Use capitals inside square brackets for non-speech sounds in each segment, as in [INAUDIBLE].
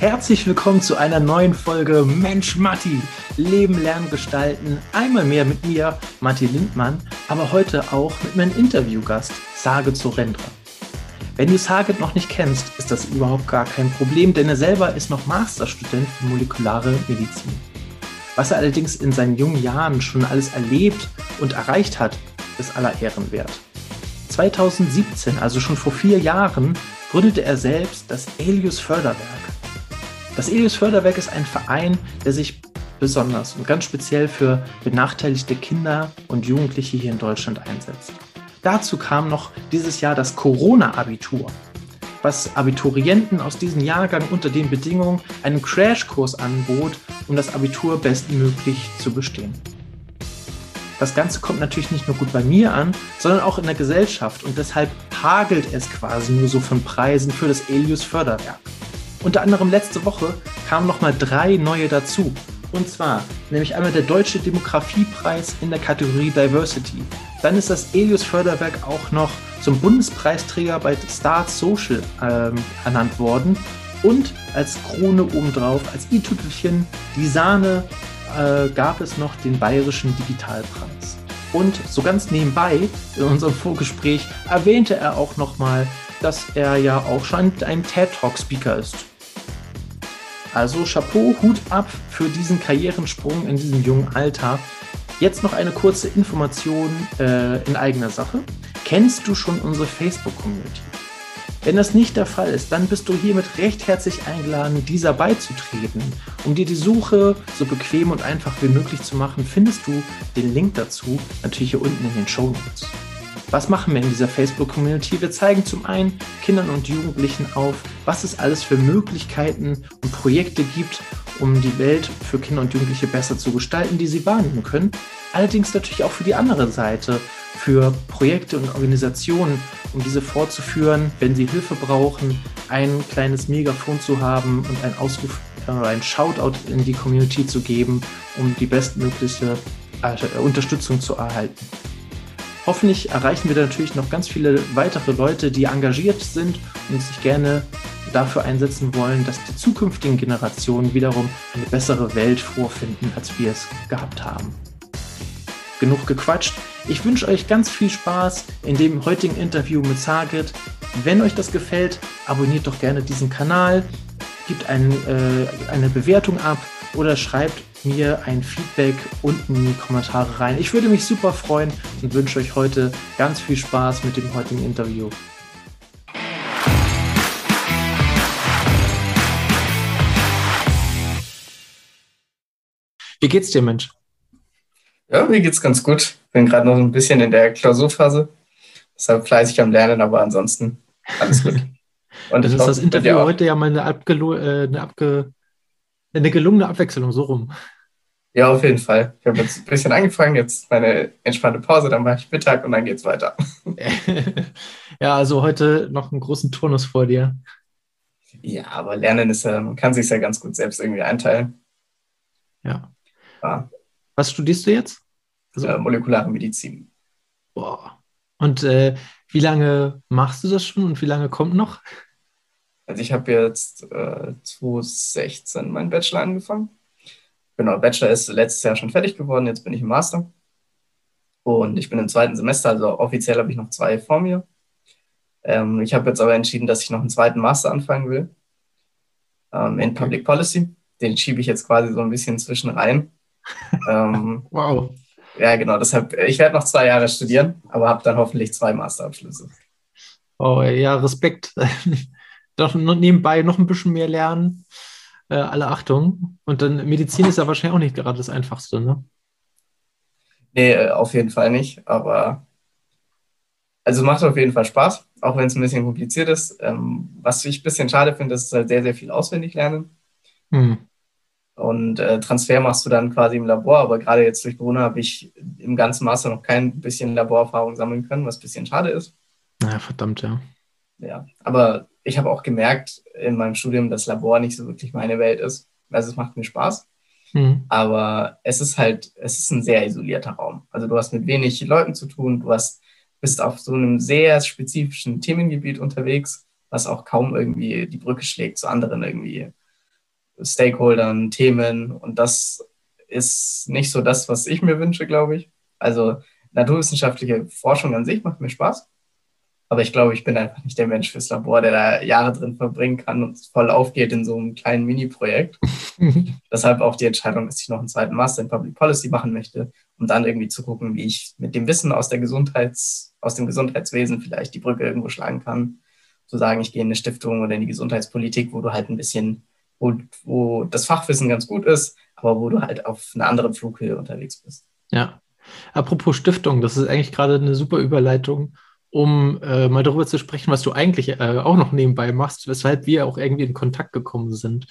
Herzlich willkommen zu einer neuen Folge Mensch Matti, Leben, Lernen, Gestalten. Einmal mehr mit mir, Matti Lindmann, aber heute auch mit meinem Interviewgast, Sage Zorendra. Wenn du Saget noch nicht kennst, ist das überhaupt gar kein Problem, denn er selber ist noch Masterstudent für molekulare Medizin. Was er allerdings in seinen jungen Jahren schon alles erlebt und erreicht hat, ist aller Ehren wert. 2017, also schon vor vier Jahren, gründete er selbst das Elius Förderwerk. Das Elius Förderwerk ist ein Verein, der sich besonders und ganz speziell für benachteiligte Kinder und Jugendliche hier in Deutschland einsetzt. Dazu kam noch dieses Jahr das Corona-Abitur, was Abiturienten aus diesem Jahrgang unter den Bedingungen einen Crashkurs anbot, um das Abitur bestmöglich zu bestehen. Das Ganze kommt natürlich nicht nur gut bei mir an, sondern auch in der Gesellschaft und deshalb hagelt es quasi nur so von Preisen für das Elius Förderwerk. Unter anderem letzte Woche kamen nochmal drei neue dazu. Und zwar nämlich einmal der Deutsche Demografiepreis in der Kategorie Diversity. Dann ist das Elius Förderwerk auch noch zum Bundespreisträger bei Start Social ähm, ernannt worden. Und als Krone obendrauf, als i-Tüpfelchen, die Sahne, äh, gab es noch den Bayerischen Digitalpreis. Und so ganz nebenbei in unserem Vorgespräch erwähnte er auch nochmal, dass er ja auch schon ein TED Talk Speaker ist. Also Chapeau, Hut ab für diesen Karrierensprung in diesem jungen Alter. Jetzt noch eine kurze Information äh, in eigener Sache. Kennst du schon unsere Facebook-Community? Wenn das nicht der Fall ist, dann bist du hiermit recht herzlich eingeladen, dieser beizutreten. Um dir die Suche so bequem und einfach wie möglich zu machen, findest du den Link dazu natürlich hier unten in den Show Notes. Was machen wir in dieser Facebook-Community? Wir zeigen zum einen Kindern und Jugendlichen auf, was es alles für Möglichkeiten und Projekte gibt, um die Welt für Kinder und Jugendliche besser zu gestalten, die sie wahrnehmen können. Allerdings natürlich auch für die andere Seite, für Projekte und Organisationen, um diese fortzuführen, wenn sie Hilfe brauchen, ein kleines Megafon zu haben und ein Ausruf oder äh, ein Shoutout in die Community zu geben, um die bestmögliche äh, Unterstützung zu erhalten. Hoffentlich erreichen wir natürlich noch ganz viele weitere Leute, die engagiert sind und sich gerne dafür einsetzen wollen, dass die zukünftigen Generationen wiederum eine bessere Welt vorfinden, als wir es gehabt haben. Genug gequatscht. Ich wünsche euch ganz viel Spaß in dem heutigen Interview mit Saget. Wenn euch das gefällt, abonniert doch gerne diesen Kanal, gebt ein, äh, eine Bewertung ab oder schreibt mir ein Feedback unten in die Kommentare rein. Ich würde mich super freuen und wünsche euch heute ganz viel Spaß mit dem heutigen Interview. Wie geht's dir, Mensch? Ja, mir geht's ganz gut. Bin gerade noch ein bisschen in der Klausurphase. Deshalb fleißig am Lernen, aber ansonsten alles gut. [LAUGHS] Und das ist das Interview heute ja mal eine, äh, eine abge eine gelungene Abwechslung, so rum. Ja, auf jeden Fall. Ich habe jetzt ein bisschen angefangen, jetzt meine entspannte Pause, dann mache ich Mittag und dann geht's weiter. [LAUGHS] ja, also heute noch einen großen Turnus vor dir. Ja, aber Lernen ist ja, man kann sich ja ganz gut selbst irgendwie einteilen. Ja. ja. Was studierst du jetzt? Also, äh, molekulare Medizin. Boah. Und äh, wie lange machst du das schon und wie lange kommt noch? Also ich habe jetzt äh, 2016 meinen Bachelor angefangen. Genau, Bachelor ist letztes Jahr schon fertig geworden, jetzt bin ich im Master. Und ich bin im zweiten Semester, also offiziell habe ich noch zwei vor mir. Ähm, ich habe jetzt aber entschieden, dass ich noch einen zweiten Master anfangen will ähm, in Public Policy. Den schiebe ich jetzt quasi so ein bisschen zwischen rein. [LAUGHS] ähm, wow. Ja, genau. Deshalb, ich werde noch zwei Jahre studieren, aber habe dann hoffentlich zwei Masterabschlüsse. Oh ja, Respekt. [LAUGHS] doch nebenbei noch ein bisschen mehr lernen. Äh, alle Achtung. Und dann Medizin ist ja wahrscheinlich auch nicht gerade das Einfachste, ne? Nee, äh, auf jeden Fall nicht. Aber also macht auf jeden Fall Spaß, auch wenn es ein bisschen kompliziert ist. Ähm, was ich ein bisschen schade finde, ist halt sehr, sehr viel auswendig lernen. Hm. Und äh, Transfer machst du dann quasi im Labor, aber gerade jetzt durch Corona habe ich im ganzen Master noch kein bisschen Laborerfahrung sammeln können, was ein bisschen schade ist. Na, verdammt, ja. Ja, aber ich habe auch gemerkt in meinem Studium, dass Labor nicht so wirklich meine Welt ist. Also es macht mir Spaß. Mhm. Aber es ist halt, es ist ein sehr isolierter Raum. Also du hast mit wenig Leuten zu tun, du hast, bist auf so einem sehr spezifischen Themengebiet unterwegs, was auch kaum irgendwie die Brücke schlägt zu anderen irgendwie Stakeholdern, Themen und das ist nicht so das, was ich mir wünsche, glaube ich. Also naturwissenschaftliche Forschung an sich macht mir Spaß. Aber ich glaube, ich bin einfach nicht der Mensch fürs Labor, der da Jahre drin verbringen kann und voll aufgeht in so einem kleinen Mini-Projekt. [LAUGHS] Deshalb auch die Entscheidung, dass ich noch einen zweiten Master in Public Policy machen möchte, um dann irgendwie zu gucken, wie ich mit dem Wissen aus, der Gesundheits-, aus dem Gesundheitswesen vielleicht die Brücke irgendwo schlagen kann. Zu sagen, ich gehe in eine Stiftung oder in die Gesundheitspolitik, wo du halt ein bisschen, wo, wo das Fachwissen ganz gut ist, aber wo du halt auf einer anderen Flughöhe unterwegs bist. Ja, Apropos Stiftung, das ist eigentlich gerade eine super Überleitung, um äh, mal darüber zu sprechen, was du eigentlich äh, auch noch nebenbei machst, weshalb wir auch irgendwie in Kontakt gekommen sind.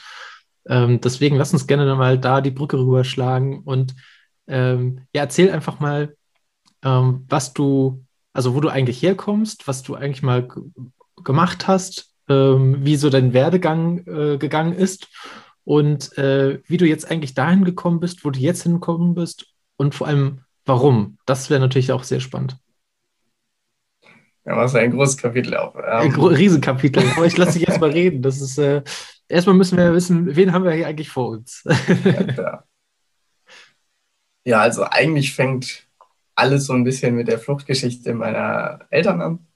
Ähm, deswegen lass uns gerne mal da die Brücke rüberschlagen und ähm, ja, erzähl einfach mal, ähm, was du, also wo du eigentlich herkommst, was du eigentlich mal gemacht hast, ähm, wie so dein Werdegang äh, gegangen ist und äh, wie du jetzt eigentlich dahin gekommen bist, wo du jetzt hingekommen bist und vor allem, Warum? Das wäre natürlich auch sehr spannend. Ja, was ein großes Kapitel auch. Ähm, ein Riesenkapitel. Aber ich lasse dich erstmal reden. Das ist, äh, erstmal müssen wir wissen, wen haben wir hier eigentlich vor uns? ja, ja, also eigentlich fängt alles so ein bisschen mit der Fluchtgeschichte meiner Eltern an,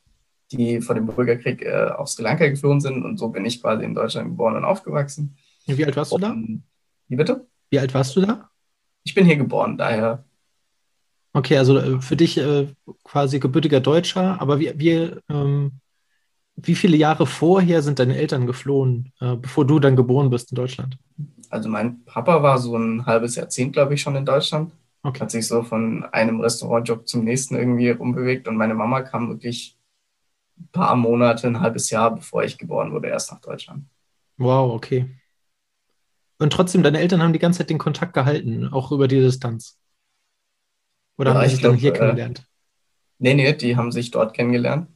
die vor dem Bürgerkrieg äh, auf Sri Lanka geflohen sind. Und so bin ich quasi in Deutschland geboren und aufgewachsen. Wie alt warst du da? Wie bitte? Wie alt warst du da? Ich bin hier geboren, daher Okay, also äh, für dich äh, quasi gebürtiger Deutscher, aber wie, wie, ähm, wie viele Jahre vorher sind deine Eltern geflohen, äh, bevor du dann geboren bist in Deutschland? Also mein Papa war so ein halbes Jahrzehnt, glaube ich, schon in Deutschland. Okay. Hat sich so von einem Restaurantjob zum nächsten irgendwie rumbewegt und meine Mama kam wirklich ein paar Monate, ein halbes Jahr, bevor ich geboren wurde, erst nach Deutschland. Wow, okay. Und trotzdem, deine Eltern haben die ganze Zeit den Kontakt gehalten, auch über die Distanz. Oder ja, haben sie sich dann hier äh, kennengelernt? Nee, nee, die haben sich dort kennengelernt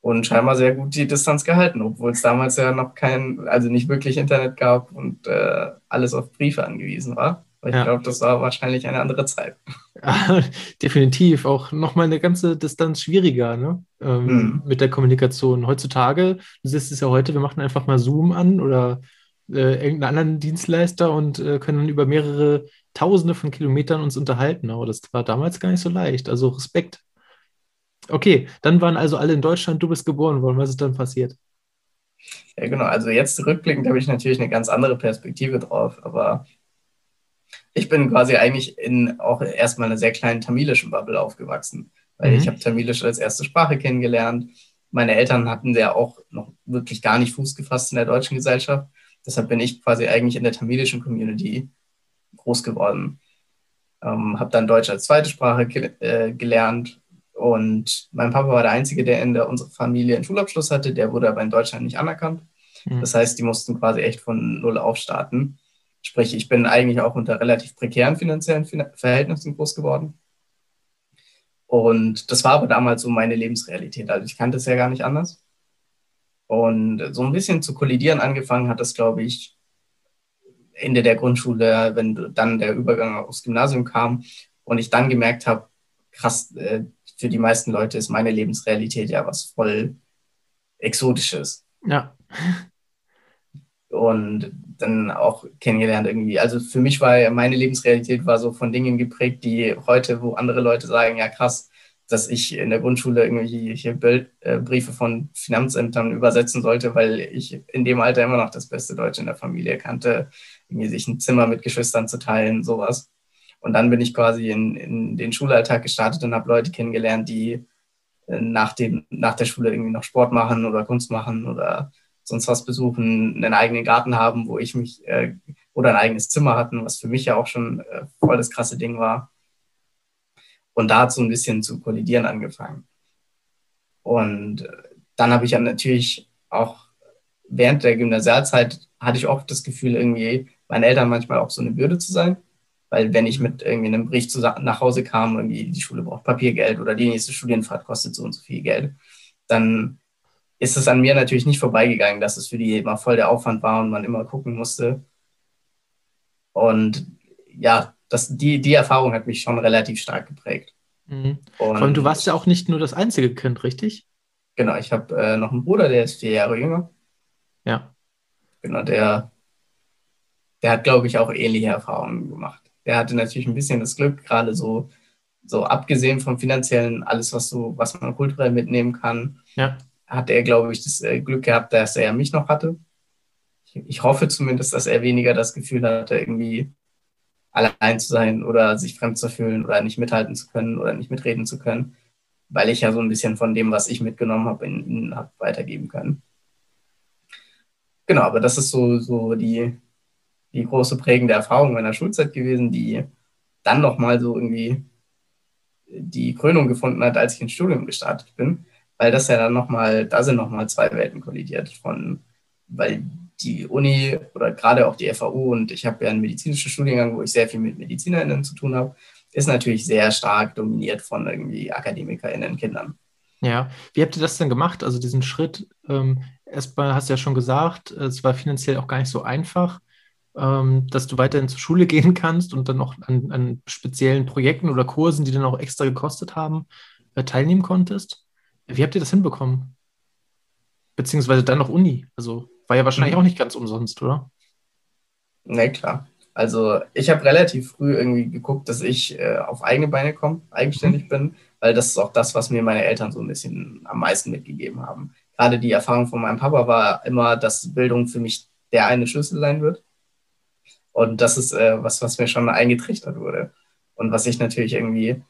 und scheinbar sehr gut die Distanz gehalten, obwohl es damals ja noch kein, also nicht wirklich Internet gab und äh, alles auf Briefe angewiesen war. Weil ich ja. glaube, das war wahrscheinlich eine andere Zeit. Ja, [LAUGHS] definitiv. Auch nochmal eine ganze Distanz schwieriger ne? Ähm, mhm. mit der Kommunikation. Heutzutage, du siehst es ja heute, wir machen einfach mal Zoom an oder äh, irgendeinen anderen Dienstleister und äh, können über mehrere Tausende von Kilometern uns unterhalten. Aber das war damals gar nicht so leicht. Also Respekt. Okay, dann waren also alle in Deutschland, du bist geboren worden. Was ist dann passiert? Ja, genau. Also jetzt rückblickend habe ich natürlich eine ganz andere Perspektive drauf. Aber ich bin quasi eigentlich in auch erstmal einer sehr kleinen tamilischen Bubble aufgewachsen. Weil mhm. ich habe Tamilisch als erste Sprache kennengelernt. Meine Eltern hatten ja auch noch wirklich gar nicht Fuß gefasst in der deutschen Gesellschaft. Deshalb bin ich quasi eigentlich in der tamilischen Community groß geworden. Ähm, habe dann Deutsch als zweite Sprache ge äh, gelernt und mein Papa war der Einzige, der in der, unserer Familie einen Schulabschluss hatte. Der wurde aber in Deutschland nicht anerkannt. Mhm. Das heißt, die mussten quasi echt von Null aufstarten. Sprich, ich bin eigentlich auch unter relativ prekären finanziellen Verhältnissen groß geworden. Und das war aber damals so meine Lebensrealität. Also ich kannte es ja gar nicht anders. Und so ein bisschen zu kollidieren angefangen hat das, glaube ich, Ende der Grundschule, wenn dann der Übergang aufs Gymnasium kam und ich dann gemerkt habe, krass, äh, für die meisten Leute ist meine Lebensrealität ja was voll Exotisches. Ja. Und dann auch kennengelernt irgendwie. Also für mich war meine Lebensrealität war so von Dingen geprägt, die heute, wo andere Leute sagen, ja krass, dass ich in der Grundschule irgendwie hier Bild, äh, Briefe von Finanzämtern übersetzen sollte, weil ich in dem Alter immer noch das beste Deutsch in der Familie kannte, irgendwie sich ein Zimmer mit Geschwistern zu teilen, sowas. Und dann bin ich quasi in, in den Schulalltag gestartet und habe Leute kennengelernt, die äh, nach, dem, nach der Schule irgendwie noch Sport machen oder Kunst machen oder sonst was besuchen, einen eigenen Garten haben, wo ich mich äh, oder ein eigenes Zimmer hatten, was für mich ja auch schon äh, voll das krasse Ding war. Und da hat so ein bisschen zu kollidieren angefangen. Und dann habe ich ja natürlich auch während der Gymnasialzeit hatte ich oft das Gefühl, irgendwie meinen Eltern manchmal auch so eine Bürde zu sein. Weil wenn ich mit irgendwie einem Bericht nach Hause kam, irgendwie die Schule braucht Papiergeld oder die nächste Studienfahrt kostet so und so viel Geld, dann ist es an mir natürlich nicht vorbeigegangen, dass es für die immer voll der Aufwand war und man immer gucken musste. Und ja, das, die, die Erfahrung hat mich schon relativ stark geprägt. Mhm. Und allem, du warst ja auch nicht nur das einzige Kind, richtig? Genau, ich habe äh, noch einen Bruder, der ist vier Jahre jünger. Ja. Genau, der der hat, glaube ich, auch ähnliche Erfahrungen gemacht. Der hatte natürlich ein bisschen das Glück, gerade so, so abgesehen vom finanziellen, alles, was so, was man kulturell mitnehmen kann, ja. hat er, glaube ich, das äh, Glück gehabt, dass er mich noch hatte. Ich, ich hoffe zumindest, dass er weniger das Gefühl hatte, irgendwie allein zu sein oder sich fremd zu fühlen oder nicht mithalten zu können oder nicht mitreden zu können, weil ich ja so ein bisschen von dem, was ich mitgenommen habe, in ihn habe weitergeben können. Genau, aber das ist so, so die, die große prägende Erfahrung meiner Schulzeit gewesen, die dann nochmal so irgendwie die Krönung gefunden hat, als ich ins Studium gestartet bin, weil das ja dann nochmal, da sind nochmal zwei Welten kollidiert von, weil die Uni oder gerade auch die FAU und ich habe ja einen medizinischen Studiengang, wo ich sehr viel mit MedizinerInnen zu tun habe, ist natürlich sehr stark dominiert von irgendwie AkademikerInnen, Kindern. Ja, wie habt ihr das denn gemacht? Also diesen Schritt, ähm, erstmal hast du ja schon gesagt, es war finanziell auch gar nicht so einfach, ähm, dass du weiterhin zur Schule [LAUGHS] gehen kannst und dann auch an, an, speziellen Projekten oder Kursen, die dann auch extra gekostet haben, äh, teilnehmen konntest. Wie habt ihr das hinbekommen? Beziehungsweise dann noch Uni. Also war ja wahrscheinlich mhm. auch nicht ganz umsonst, oder? Ne, klar. Also ich habe relativ früh irgendwie geguckt, dass ich äh, auf eigene Beine komme, eigenständig mhm. bin, weil das ist auch das, was mir meine Eltern so ein bisschen am meisten mitgegeben haben. Gerade die Erfahrung von meinem Papa war immer, dass Bildung für mich der eine Schlüssel sein wird. Und das ist äh, was, was mir schon eingetrichtert wurde. Und was ich natürlich irgendwie,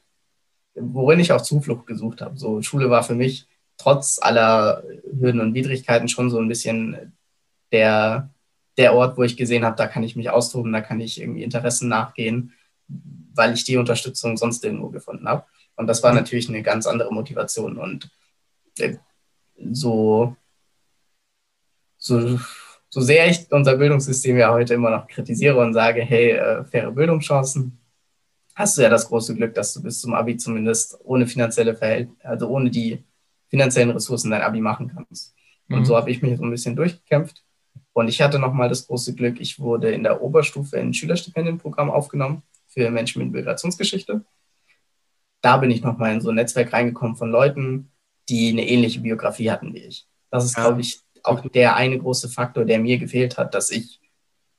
worin ich auch Zuflucht gesucht habe. So Schule war für mich trotz aller Hürden und Widrigkeiten schon so ein bisschen der, der Ort, wo ich gesehen habe, da kann ich mich austoben, da kann ich irgendwie Interessen nachgehen, weil ich die Unterstützung sonst irgendwo gefunden habe. Und das war mhm. natürlich eine ganz andere Motivation. Und äh, so, so, so sehr ich unser Bildungssystem ja heute immer noch kritisiere und sage, hey, äh, faire Bildungschancen, hast du ja das große Glück, dass du bis zum Abi zumindest ohne finanzielle Verhältnisse, also ohne die finanziellen Ressourcen dein Abi machen kannst. Und mhm. so habe ich mich so ein bisschen durchgekämpft. Und ich hatte nochmal das große Glück, ich wurde in der Oberstufe in ein Schülerstipendienprogramm aufgenommen für Menschen mit Migrationsgeschichte. Da bin ich nochmal in so ein Netzwerk reingekommen von Leuten, die eine ähnliche Biografie hatten wie ich. Das ist, ja. glaube ich, auch der eine große Faktor, der mir gefehlt hat, dass ich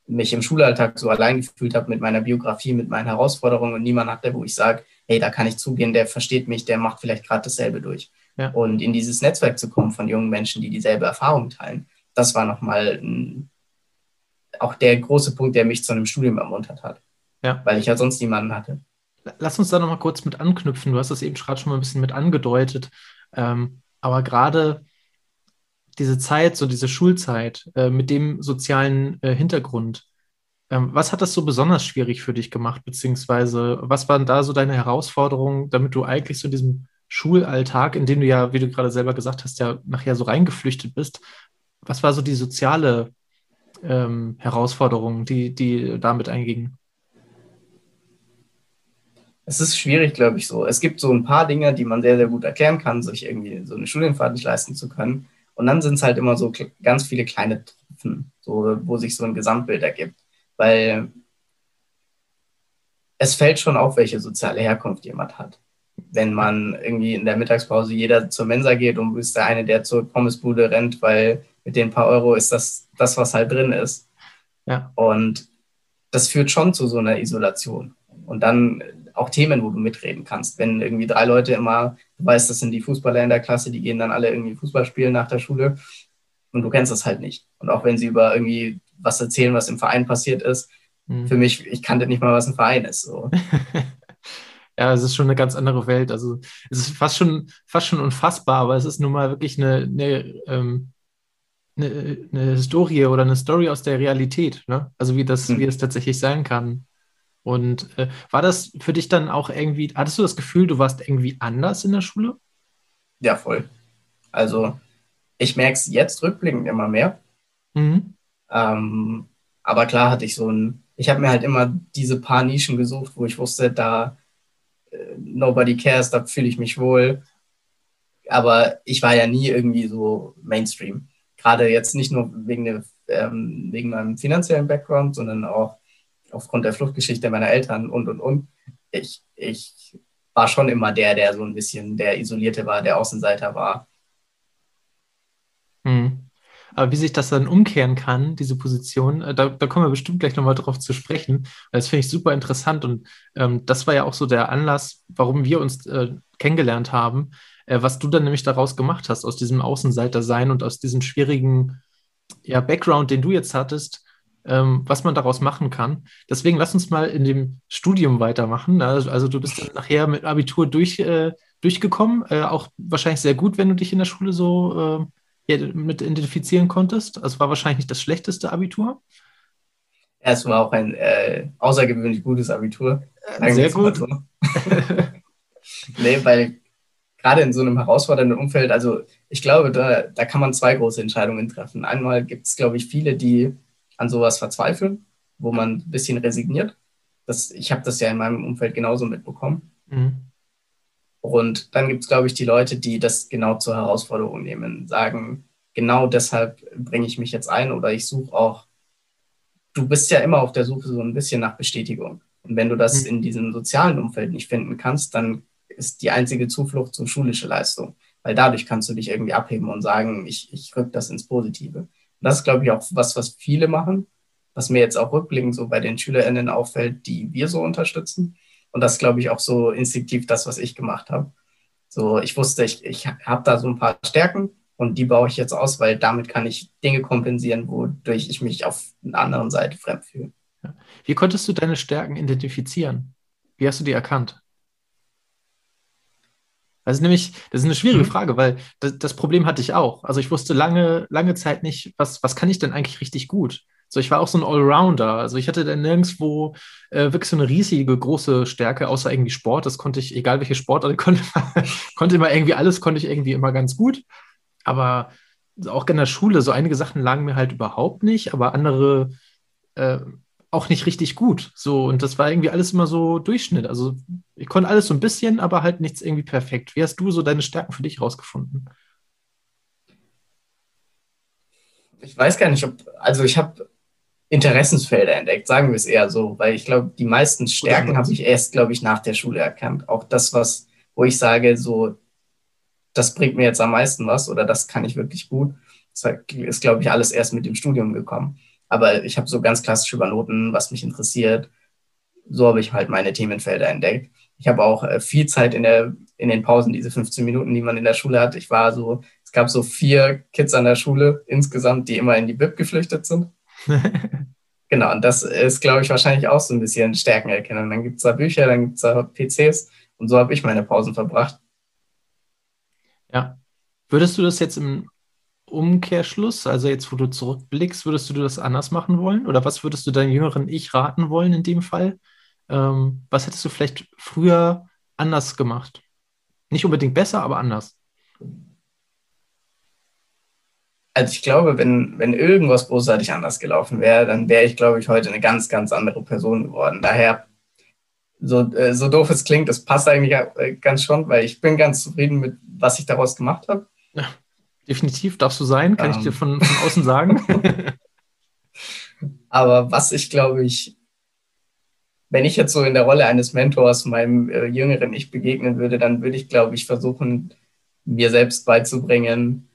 mich im Schulalltag so allein gefühlt habe mit meiner Biografie, mit meinen Herausforderungen und niemand hatte, wo ich sage, hey, da kann ich zugehen, der versteht mich, der macht vielleicht gerade dasselbe durch. Ja. Und in dieses Netzwerk zu kommen von jungen Menschen, die dieselbe Erfahrung teilen, das war nochmal auch der große Punkt, der mich zu einem Studium ermuntert hat. Ja. Weil ich ja sonst niemanden hatte. Lass uns da nochmal kurz mit anknüpfen. Du hast das eben gerade schon mal ein bisschen mit angedeutet. Ähm, aber gerade diese Zeit, so diese Schulzeit äh, mit dem sozialen äh, Hintergrund, ähm, was hat das so besonders schwierig für dich gemacht? Beziehungsweise was waren da so deine Herausforderungen, damit du eigentlich so in diesem Schulalltag, in dem du ja, wie du gerade selber gesagt hast, ja nachher so reingeflüchtet bist, was war so die soziale ähm, Herausforderung, die, die damit einging? Es ist schwierig, glaube ich, so. Es gibt so ein paar Dinge, die man sehr, sehr gut erklären kann, sich irgendwie so eine Studienfahrt nicht leisten zu können. Und dann sind es halt immer so ganz viele kleine Tropfen, so, wo sich so ein Gesamtbild ergibt. Weil es fällt schon auf, welche soziale Herkunft jemand hat wenn man irgendwie in der Mittagspause jeder zur Mensa geht und du bist der eine, der zur Pommesbude rennt, weil mit den paar Euro ist das das, was halt drin ist. Ja. Und das führt schon zu so einer Isolation. Und dann auch Themen, wo du mitreden kannst. Wenn irgendwie drei Leute immer, du weißt, das sind die Fußballer in der Klasse, die gehen dann alle irgendwie Fußball spielen nach der Schule und du kennst das halt nicht. Und auch wenn sie über irgendwie was erzählen, was im Verein passiert ist, mhm. für mich, ich kannte nicht mal, was ein Verein ist. So. [LAUGHS] ja, es ist schon eine ganz andere Welt. Also es ist fast schon, fast schon unfassbar, aber es ist nun mal wirklich eine, eine, ähm, eine, eine Historie oder eine Story aus der Realität, ne? Also wie das, mhm. wie das tatsächlich sein kann. Und äh, war das für dich dann auch irgendwie, hattest du das Gefühl, du warst irgendwie anders in der Schule? Ja, voll. Also ich merke es jetzt rückblickend immer mehr. Mhm. Ähm, aber klar hatte ich so ein, ich habe mir halt immer diese paar Nischen gesucht, wo ich wusste, da Nobody Cares, da fühle ich mich wohl. Aber ich war ja nie irgendwie so Mainstream. Gerade jetzt nicht nur wegen, der, ähm, wegen meinem finanziellen Background, sondern auch aufgrund der Fluchtgeschichte meiner Eltern und, und, und. Ich, ich war schon immer der, der so ein bisschen der Isolierte war, der Außenseiter war. Hm. Aber wie sich das dann umkehren kann, diese Position, äh, da, da kommen wir bestimmt gleich nochmal drauf zu sprechen. Das finde ich super interessant und ähm, das war ja auch so der Anlass, warum wir uns äh, kennengelernt haben, äh, was du dann nämlich daraus gemacht hast, aus diesem Außenseiter-Sein und aus diesem schwierigen ja, Background, den du jetzt hattest, ähm, was man daraus machen kann. Deswegen lass uns mal in dem Studium weitermachen. Also, also du bist dann nachher mit Abitur durch, äh, durchgekommen, äh, auch wahrscheinlich sehr gut, wenn du dich in der Schule so äh, ja, mit identifizieren konntest. Also war wahrscheinlich nicht das schlechteste Abitur. Es war auch ein äh, außergewöhnlich gutes Abitur. Sehr gut. So. [LAUGHS] nee, weil gerade in so einem herausfordernden Umfeld, also ich glaube, da, da kann man zwei große Entscheidungen treffen. Einmal gibt es, glaube ich, viele, die an sowas verzweifeln, wo man ein bisschen resigniert. Das, ich habe das ja in meinem Umfeld genauso mitbekommen. Mhm. Und dann gibt es, glaube ich, die Leute, die das genau zur Herausforderung nehmen, sagen, genau deshalb bringe ich mich jetzt ein oder ich suche auch, du bist ja immer auf der Suche so ein bisschen nach Bestätigung. Und wenn du das mhm. in diesem sozialen Umfeld nicht finden kannst, dann ist die einzige Zuflucht so schulische Leistung. Weil dadurch kannst du dich irgendwie abheben und sagen, ich, ich rück das ins Positive. Und das ist, glaube ich, auch was, was viele machen, was mir jetzt auch rückblickend so bei den SchülerInnen auffällt, die wir so unterstützen. Und das glaube ich auch so instinktiv das, was ich gemacht habe. So, ich wusste, ich, ich habe da so ein paar Stärken und die baue ich jetzt aus, weil damit kann ich Dinge kompensieren, wodurch ich mich auf einer anderen Seite fremd fühle. Wie konntest du deine Stärken identifizieren? Wie hast du die erkannt? Also nämlich, das ist eine schwierige mhm. Frage, weil das, das, Problem hatte ich auch. Also ich wusste lange, lange Zeit nicht, was, was kann ich denn eigentlich richtig gut? So, ich war auch so ein Allrounder. Also ich hatte dann nirgendwo äh, wirklich so eine riesige, große Stärke, außer irgendwie Sport. Das konnte ich, egal welche Sportart, [LAUGHS] konnte, konnte immer irgendwie alles, konnte ich irgendwie immer ganz gut. Aber auch in der Schule, so einige Sachen lagen mir halt überhaupt nicht, aber andere äh, auch nicht richtig gut. So, und das war irgendwie alles immer so Durchschnitt. Also ich konnte alles so ein bisschen, aber halt nichts irgendwie perfekt. Wie hast du so deine Stärken für dich rausgefunden? Ich weiß gar nicht, ob, also ich habe Interessensfelder entdeckt, sagen wir es eher so, weil ich glaube, die meisten Stärken habe ich erst, glaube ich, nach der Schule erkannt. Auch das, was, wo ich sage, so, das bringt mir jetzt am meisten was oder das kann ich wirklich gut, das ist, glaube ich, alles erst mit dem Studium gekommen. Aber ich habe so ganz klassisch über Noten, was mich interessiert. So habe ich halt meine Themenfelder entdeckt. Ich habe auch äh, viel Zeit in, der, in den Pausen, diese 15 Minuten, die man in der Schule hat. Ich war so, es gab so vier Kids an der Schule insgesamt, die immer in die Bib geflüchtet sind. [LAUGHS] genau, und das ist, glaube ich, wahrscheinlich auch so ein bisschen Stärkenerkennung. Dann gibt es da Bücher, dann gibt es da PCs und so habe ich meine Pausen verbracht. Ja. Würdest du das jetzt im Umkehrschluss, also jetzt, wo du zurückblickst, würdest du das anders machen wollen? Oder was würdest du deinem jüngeren Ich raten wollen in dem Fall? Ähm, was hättest du vielleicht früher anders gemacht? Nicht unbedingt besser, aber anders. Also ich glaube, wenn, wenn irgendwas großartig anders gelaufen wäre, dann wäre ich, glaube ich, heute eine ganz, ganz andere Person geworden. Daher, so, äh, so doof es klingt, das passt eigentlich äh, ganz schon, weil ich bin ganz zufrieden mit, was ich daraus gemacht habe. Ja. Definitiv darfst du sein, kann um. ich dir ähm. von, von außen sagen. [LAUGHS] Aber was ich glaube ich, wenn ich jetzt so in der Rolle eines Mentors meinem äh, jüngeren Ich begegnen würde, dann würde ich, glaube ich, versuchen, mir selbst beizubringen,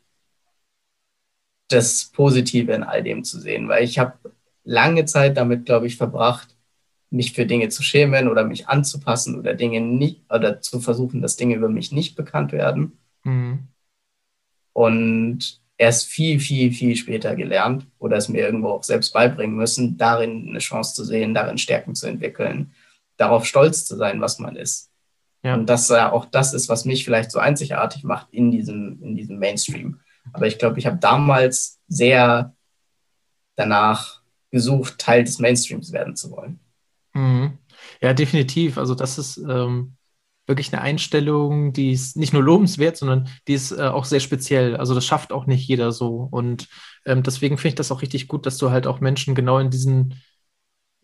das Positive in all dem zu sehen. Weil ich habe lange Zeit damit, glaube ich, verbracht, mich für Dinge zu schämen oder mich anzupassen oder Dinge nicht oder zu versuchen, dass Dinge über mich nicht bekannt werden. Mhm. Und erst viel, viel, viel später gelernt oder es mir irgendwo auch selbst beibringen müssen, darin eine Chance zu sehen, darin Stärken zu entwickeln, darauf stolz zu sein, was man ist. Ja. Und dass ja auch das ist, was mich vielleicht so einzigartig macht in diesem, in diesem Mainstream. Aber ich glaube, ich habe damals sehr danach gesucht, Teil des Mainstreams werden zu wollen. Mhm. Ja, definitiv. Also das ist, ähm, wirklich eine Einstellung, die ist nicht nur lobenswert, sondern die ist äh, auch sehr speziell. Also das schafft auch nicht jeder so. Und ähm, deswegen finde ich das auch richtig gut, dass du halt auch Menschen genau in diesen,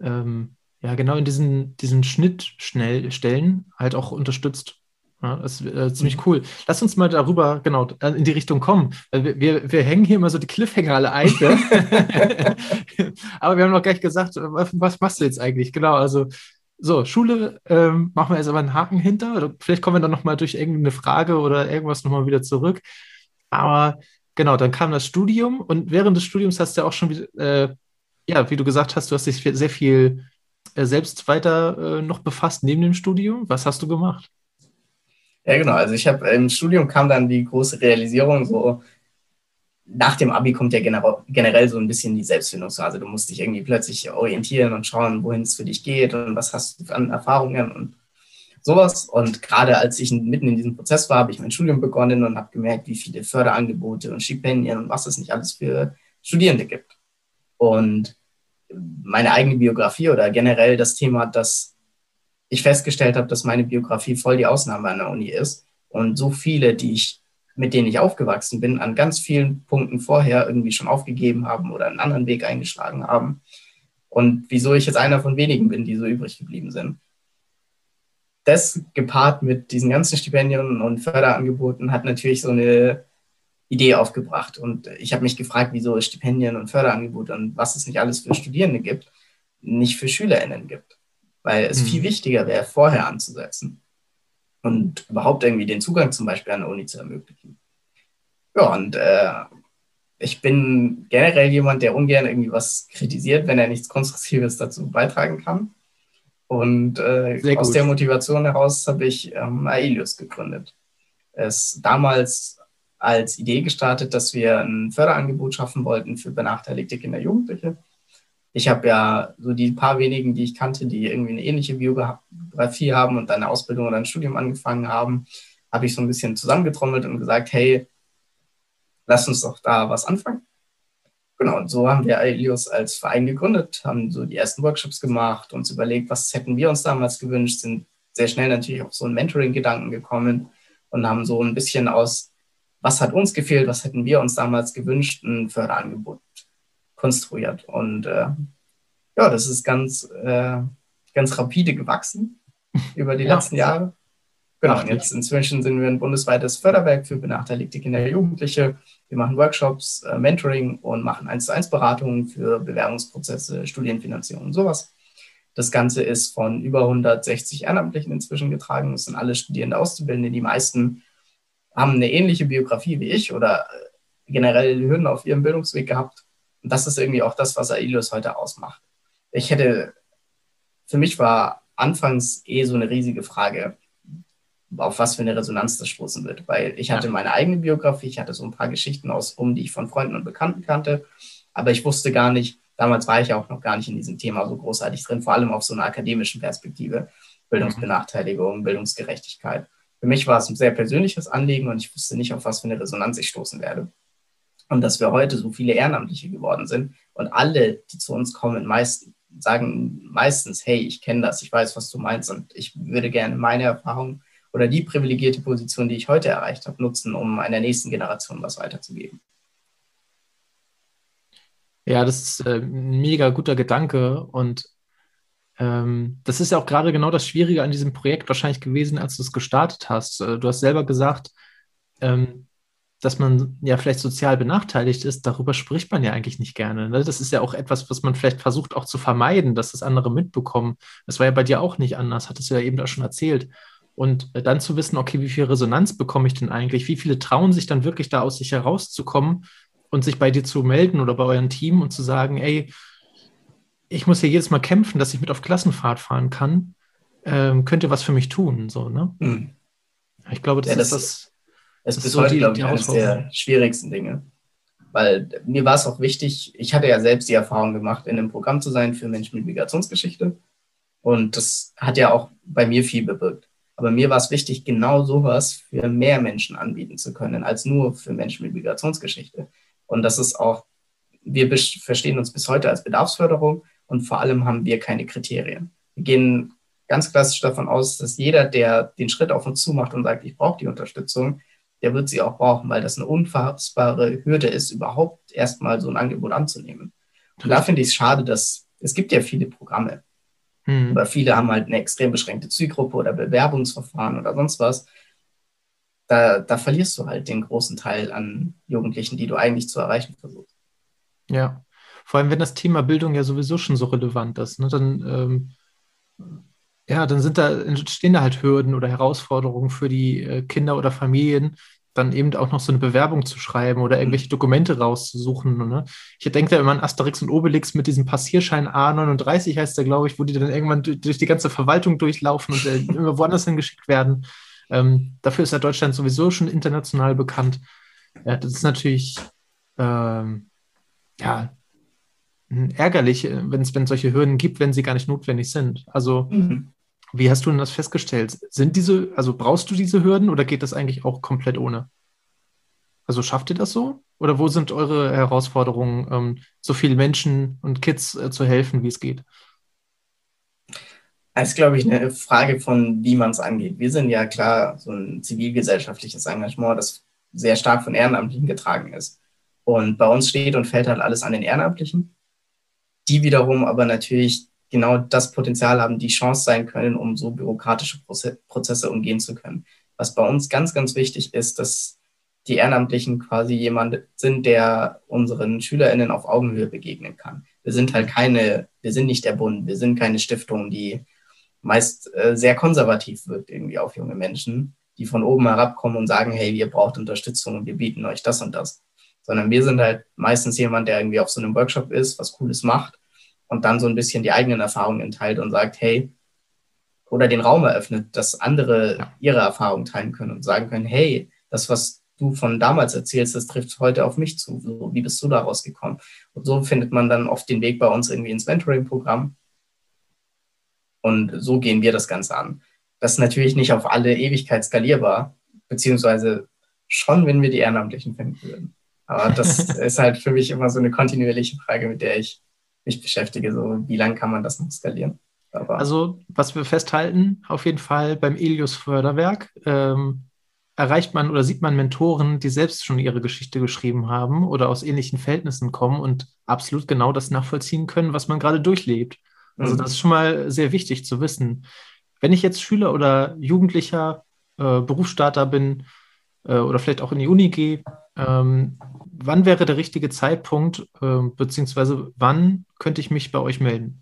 ähm, ja, genau in diesen, diesen Schnittstellen halt auch unterstützt. Ja, das ist äh, ziemlich mhm. cool. Lass uns mal darüber, genau, in die Richtung kommen. Wir, wir, wir hängen hier immer so die Cliffhanger alle ein. [LAUGHS] [LAUGHS] Aber wir haben noch gleich gesagt, was machst du jetzt eigentlich? Genau, also so, Schule ähm, machen wir jetzt aber einen Haken hinter. Vielleicht kommen wir dann nochmal durch irgendeine Frage oder irgendwas nochmal wieder zurück. Aber genau, dann kam das Studium und während des Studiums hast du ja auch schon, äh, ja, wie du gesagt hast, du hast dich sehr viel äh, selbst weiter äh, noch befasst neben dem Studium. Was hast du gemacht? Ja, genau. Also ich habe im Studium kam dann die große Realisierung, so nach dem Abi kommt ja generell so ein bisschen die Selbstfindungsphase. Du musst dich irgendwie plötzlich orientieren und schauen, wohin es für dich geht und was hast du an Erfahrungen und sowas. Und gerade als ich mitten in diesem Prozess war, habe ich mein Studium begonnen und habe gemerkt, wie viele Förderangebote und Stipendien und was es nicht alles für Studierende gibt. Und meine eigene Biografie oder generell das Thema, dass ich festgestellt habe, dass meine Biografie voll die Ausnahme an der Uni ist und so viele, die ich mit denen ich aufgewachsen bin, an ganz vielen Punkten vorher irgendwie schon aufgegeben haben oder einen anderen Weg eingeschlagen haben. Und wieso ich jetzt einer von wenigen bin, die so übrig geblieben sind. Das gepaart mit diesen ganzen Stipendien und Förderangeboten hat natürlich so eine Idee aufgebracht. Und ich habe mich gefragt, wieso es Stipendien und Förderangebote und was es nicht alles für Studierende gibt, nicht für SchülerInnen gibt. Weil es mhm. viel wichtiger wäre, vorher anzusetzen und überhaupt irgendwie den Zugang zum Beispiel an der Uni zu ermöglichen. Ja, und äh, ich bin generell jemand, der ungern irgendwie was kritisiert, wenn er nichts Konstruktives dazu beitragen kann. Und äh, aus der Motivation heraus habe ich ähm, Aelius gegründet. Es damals als Idee gestartet, dass wir ein Förderangebot schaffen wollten für benachteiligte Kinder und Jugendliche ich habe ja so die paar wenigen, die ich kannte, die irgendwie eine ähnliche Biografie haben und eine Ausbildung oder ein Studium angefangen haben, habe ich so ein bisschen zusammengetrommelt und gesagt, hey, lass uns doch da was anfangen. Genau, und so haben wir Aelius als Verein gegründet, haben so die ersten Workshops gemacht, uns überlegt, was hätten wir uns damals gewünscht, sind sehr schnell natürlich auf so einen Mentoring-Gedanken gekommen und haben so ein bisschen aus, was hat uns gefehlt, was hätten wir uns damals gewünscht, ein Förderangebot konstruiert. Und äh, ja, das ist ganz, äh, ganz rapide gewachsen [LAUGHS] über die ja. letzten Jahre. Genau, und jetzt inzwischen sind wir ein bundesweites Förderwerk für benachteiligte Kinder und Jugendliche. Wir machen Workshops, äh, Mentoring und machen 1 zu 1 Beratungen für Bewerbungsprozesse, Studienfinanzierung und sowas. Das Ganze ist von über 160 Ehrenamtlichen inzwischen getragen. Das sind alle Studierende Auszubildende. Die meisten haben eine ähnliche Biografie wie ich oder äh, generell Hürden auf ihrem Bildungsweg gehabt und das ist irgendwie auch das, was Ailios heute ausmacht. Ich hätte, für mich war anfangs eh so eine riesige Frage, auf was für eine Resonanz das stoßen wird, weil ich hatte meine eigene Biografie, ich hatte so ein paar Geschichten aus um, die ich von Freunden und Bekannten kannte, aber ich wusste gar nicht, damals war ich auch noch gar nicht in diesem Thema so großartig drin, vor allem auf so einer akademischen Perspektive, Bildungsbenachteiligung, Bildungsgerechtigkeit. Für mich war es ein sehr persönliches Anliegen und ich wusste nicht, auf was für eine Resonanz ich stoßen werde. Und dass wir heute so viele Ehrenamtliche geworden sind und alle, die zu uns kommen, meist, sagen meistens, hey, ich kenne das, ich weiß, was du meinst und ich würde gerne meine Erfahrung oder die privilegierte Position, die ich heute erreicht habe, nutzen, um einer nächsten Generation was weiterzugeben. Ja, das ist äh, ein mega guter Gedanke und ähm, das ist ja auch gerade genau das Schwierige an diesem Projekt wahrscheinlich gewesen, als du es gestartet hast. Äh, du hast selber gesagt, ähm, dass man ja vielleicht sozial benachteiligt ist, darüber spricht man ja eigentlich nicht gerne. Ne? Das ist ja auch etwas, was man vielleicht versucht auch zu vermeiden, dass das andere mitbekommen. Das war ja bei dir auch nicht anders, hattest du ja eben auch schon erzählt. Und äh, dann zu wissen, okay, wie viel Resonanz bekomme ich denn eigentlich? Wie viele trauen sich dann wirklich da aus sich herauszukommen und sich bei dir zu melden oder bei eurem Team und zu sagen, ey, ich muss hier jedes Mal kämpfen, dass ich mit auf Klassenfahrt fahren kann. Ähm, könnt ihr was für mich tun? So, ne? Hm. Ich glaube, das, ja, das ist das das ist bis so heute, glaube ich, eines der schwierigsten Dinge. Weil mir war es auch wichtig, ich hatte ja selbst die Erfahrung gemacht, in einem Programm zu sein für Menschen mit Migrationsgeschichte. Und das hat ja auch bei mir viel bewirkt. Aber mir war es wichtig, genau sowas für mehr Menschen anbieten zu können, als nur für Menschen mit Migrationsgeschichte. Und das ist auch, wir verstehen uns bis heute als Bedarfsförderung und vor allem haben wir keine Kriterien. Wir gehen ganz klassisch davon aus, dass jeder, der den Schritt auf uns zumacht und sagt, ich brauche die Unterstützung, der wird sie auch brauchen, weil das eine unfassbare Hürde ist, überhaupt erstmal so ein Angebot anzunehmen. Und da finde ich es schade, dass es gibt ja viele Programme, hm. aber viele haben halt eine extrem beschränkte Zielgruppe oder Bewerbungsverfahren oder sonst was. Da, da verlierst du halt den großen Teil an Jugendlichen, die du eigentlich zu erreichen versuchst. Ja, vor allem wenn das Thema Bildung ja sowieso schon so relevant ist, ne, dann ähm, ja, dann sind da, entstehen da halt Hürden oder Herausforderungen für die äh, Kinder oder Familien, dann eben auch noch so eine Bewerbung zu schreiben oder irgendwelche mhm. Dokumente rauszusuchen. Ne? Ich denke da immer an Asterix und Obelix mit diesem Passierschein A39 heißt der, glaube ich, wo die dann irgendwann durch die ganze Verwaltung durchlaufen und äh, [LAUGHS] immer woanders hingeschickt werden. Ähm, dafür ist ja Deutschland sowieso schon international bekannt. Ja, das ist natürlich ähm, ja ärgerlich, äh, wenn es solche Hürden gibt, wenn sie gar nicht notwendig sind. Also mhm. Wie hast du denn das festgestellt? Sind diese, also brauchst du diese Hürden oder geht das eigentlich auch komplett ohne? Also schafft ihr das so? Oder wo sind eure Herausforderungen, ähm, so vielen Menschen und Kids äh, zu helfen, wie es geht? Das ist, glaube ich, eine Frage von, wie man es angeht. Wir sind ja klar so ein zivilgesellschaftliches Engagement, das sehr stark von Ehrenamtlichen getragen ist. Und bei uns steht und fällt halt alles an den Ehrenamtlichen, die wiederum aber natürlich genau das Potenzial haben, die Chance sein können, um so bürokratische Prozesse umgehen zu können. Was bei uns ganz, ganz wichtig ist, dass die Ehrenamtlichen quasi jemand sind, der unseren SchülerInnen auf Augenhöhe begegnen kann. Wir sind halt keine, wir sind nicht der Bund, wir sind keine Stiftung, die meist äh, sehr konservativ wirkt irgendwie auf junge Menschen, die von oben herabkommen und sagen, hey, ihr braucht Unterstützung und wir bieten euch das und das. Sondern wir sind halt meistens jemand, der irgendwie auf so einem Workshop ist, was Cooles macht und dann so ein bisschen die eigenen Erfahrungen teilt und sagt, hey, oder den Raum eröffnet, dass andere ja. ihre Erfahrungen teilen können und sagen können, hey, das, was du von damals erzählst, das trifft heute auf mich zu. So, wie bist du daraus gekommen? Und so findet man dann oft den Weg bei uns irgendwie ins Mentoring-Programm. Und so gehen wir das Ganze an. Das ist natürlich nicht auf alle Ewigkeit skalierbar, beziehungsweise schon, wenn wir die Ehrenamtlichen finden würden. Aber das [LAUGHS] ist halt für mich immer so eine kontinuierliche Frage, mit der ich mich beschäftige, so wie lange kann man das noch skalieren. Aber also, was wir festhalten, auf jeden Fall beim Elios Förderwerk, ähm, erreicht man oder sieht man Mentoren, die selbst schon ihre Geschichte geschrieben haben oder aus ähnlichen Verhältnissen kommen und absolut genau das nachvollziehen können, was man gerade durchlebt. Also, mhm. das ist schon mal sehr wichtig zu wissen. Wenn ich jetzt Schüler oder Jugendlicher, äh, Berufsstarter bin äh, oder vielleicht auch in die Uni gehe, ähm, wann wäre der richtige Zeitpunkt, äh, beziehungsweise wann könnte ich mich bei euch melden?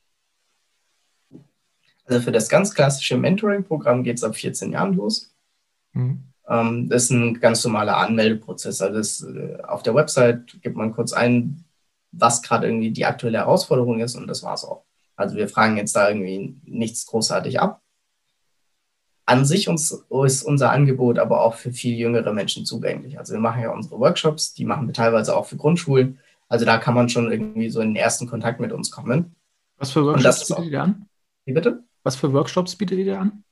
Also für das ganz klassische Mentoring-Programm geht es ab 14 Jahren los. Mhm. Ähm, das ist ein ganz normaler Anmeldeprozess. Also das, äh, auf der Website gibt man kurz ein, was gerade irgendwie die aktuelle Herausforderung ist und das war es auch. Also wir fragen jetzt da irgendwie nichts großartig ab an sich uns, ist unser Angebot aber auch für viel jüngere Menschen zugänglich. Also wir machen ja unsere Workshops, die machen wir teilweise auch für Grundschulen. Also da kann man schon irgendwie so in den ersten Kontakt mit uns kommen. Was für Workshops bietet ihr an? Wie bitte? Was für Workshops bietet ihr an?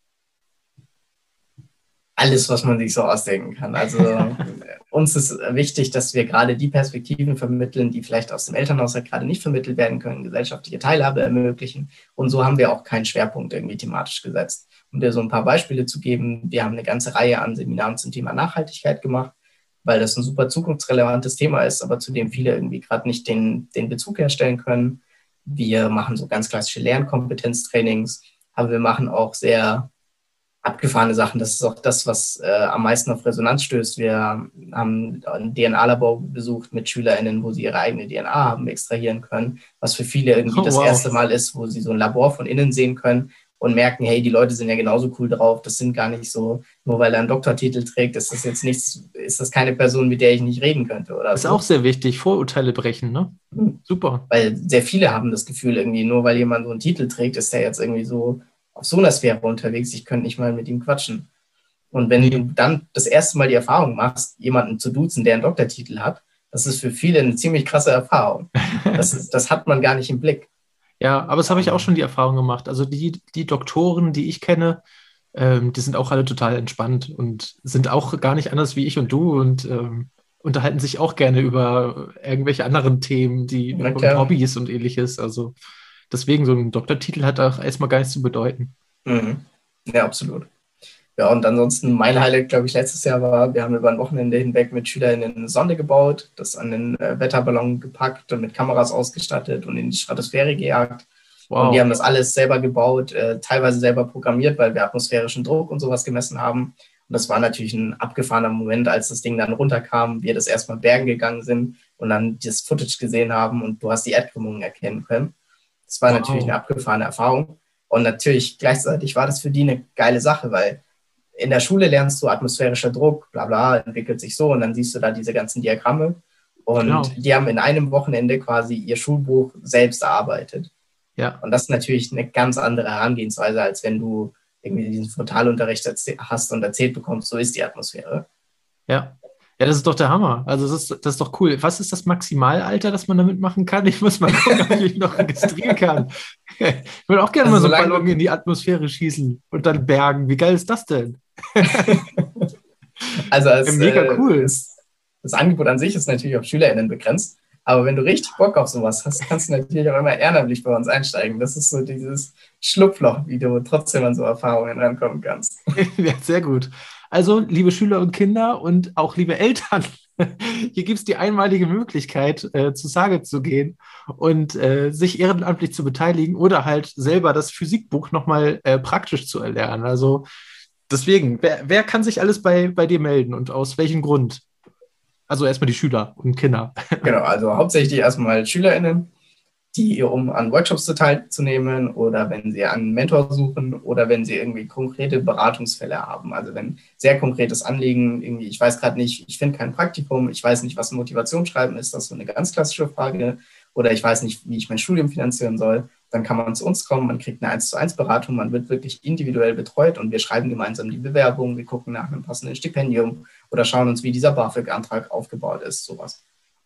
Alles, was man sich so ausdenken kann. Also [LAUGHS] uns ist wichtig, dass wir gerade die Perspektiven vermitteln, die vielleicht aus dem Elternhaus halt gerade nicht vermittelt werden können, gesellschaftliche Teilhabe ermöglichen. Und so haben wir auch keinen Schwerpunkt irgendwie thematisch gesetzt. Um dir so ein paar Beispiele zu geben, wir haben eine ganze Reihe an Seminaren zum Thema Nachhaltigkeit gemacht, weil das ein super zukunftsrelevantes Thema ist, aber zu dem viele irgendwie gerade nicht den, den Bezug herstellen können. Wir machen so ganz klassische Lernkompetenztrainings, aber wir machen auch sehr abgefahrene Sachen. Das ist auch das, was äh, am meisten auf Resonanz stößt. Wir haben ein DNA-Labor besucht mit SchülerInnen, wo sie ihre eigene DNA haben extrahieren können, was für viele irgendwie oh, das wow. erste Mal ist, wo sie so ein Labor von innen sehen können und merken, hey, die Leute sind ja genauso cool drauf, das sind gar nicht so, nur weil er einen Doktortitel trägt, ist das jetzt nichts, ist das keine Person, mit der ich nicht reden könnte. Oder das ist so. auch sehr wichtig, Vorurteile brechen, ne? Mhm. Super. Weil sehr viele haben das Gefühl, irgendwie, nur weil jemand so einen Titel trägt, ist der jetzt irgendwie so auf so einer Sphäre unterwegs, ich könnte nicht mal mit ihm quatschen. Und wenn du dann das erste Mal die Erfahrung machst, jemanden zu duzen, der einen Doktortitel hat, das ist für viele eine ziemlich krasse Erfahrung. Das, ist, das hat man gar nicht im Blick. Ja, aber das habe ich auch schon die Erfahrung gemacht. Also die, die Doktoren, die ich kenne, ähm, die sind auch alle total entspannt und sind auch gar nicht anders wie ich und du und ähm, unterhalten sich auch gerne über irgendwelche anderen Themen, die Hobbys und ähnliches. Also deswegen, so ein Doktortitel hat auch erstmal gar nichts zu bedeuten. Mhm. Ja, absolut. Ja, und ansonsten mein Highlight, glaube ich, letztes Jahr war, wir haben über ein Wochenende hinweg mit SchülerInnen eine Sonde gebaut, das an den äh, Wetterballon gepackt und mit Kameras ausgestattet und in die Stratosphäre gejagt. Wow. Und die haben das alles selber gebaut, äh, teilweise selber programmiert, weil wir atmosphärischen Druck und sowas gemessen haben. Und das war natürlich ein abgefahrener Moment, als das Ding dann runterkam, wir das erstmal bergen gegangen sind und dann das Footage gesehen haben und du hast die Erdkrümmungen erkennen können. Das war wow. natürlich eine abgefahrene Erfahrung. Und natürlich gleichzeitig war das für die eine geile Sache, weil in der Schule lernst du atmosphärischer Druck, bla bla, entwickelt sich so und dann siehst du da diese ganzen Diagramme. Und genau. die haben in einem Wochenende quasi ihr Schulbuch selbst erarbeitet. Ja. Und das ist natürlich eine ganz andere Herangehensweise, als wenn du irgendwie diesen Frontalunterricht hast und erzählt bekommst, so ist die Atmosphäre. Ja. Ja, das ist doch der Hammer. Also das ist, das ist doch cool. Was ist das Maximalalter, das man damit machen kann? Ich muss mal [LAUGHS] gucken, ob ich noch registrieren kann. [LAUGHS] Ich würde auch gerne also mal so einen Ballon in die Atmosphäre schießen und dann bergen. Wie geil ist das denn? [LAUGHS] also als, mega äh, cool. Das, das Angebot an sich ist natürlich auf SchülerInnen begrenzt. Aber wenn du richtig Bock auf sowas hast, kannst du natürlich auch immer ehrenamtlich bei uns einsteigen. Das ist so dieses Schlupfloch, wie du trotzdem an so Erfahrungen rankommen kannst. Ja, sehr gut. Also, liebe Schüler und Kinder und auch liebe Eltern, [LAUGHS] hier gibt es die einmalige Möglichkeit, äh, zu Sage zu gehen und äh, sich ehrenamtlich zu beteiligen oder halt selber das Physikbuch nochmal äh, praktisch zu erlernen. Also deswegen, wer, wer kann sich alles bei, bei dir melden und aus welchem Grund? Also erstmal die Schüler und Kinder. [LAUGHS] Genau, also hauptsächlich erstmal SchülerInnen, die, um an Workshops teilzunehmen oder wenn sie einen Mentor suchen oder wenn sie irgendwie konkrete Beratungsfälle haben. Also wenn sehr konkretes Anliegen, irgendwie, ich weiß gerade nicht, ich finde kein Praktikum, ich weiß nicht, was Motivationsschreiben ist, das ist so eine ganz klassische Frage, oder ich weiß nicht, wie ich mein Studium finanzieren soll, dann kann man zu uns kommen, man kriegt eine 1 zu 1 Beratung, man wird wirklich individuell betreut und wir schreiben gemeinsam die Bewerbung, wir gucken nach einem passenden Stipendium oder schauen uns, wie dieser BAföG-Antrag aufgebaut ist, sowas.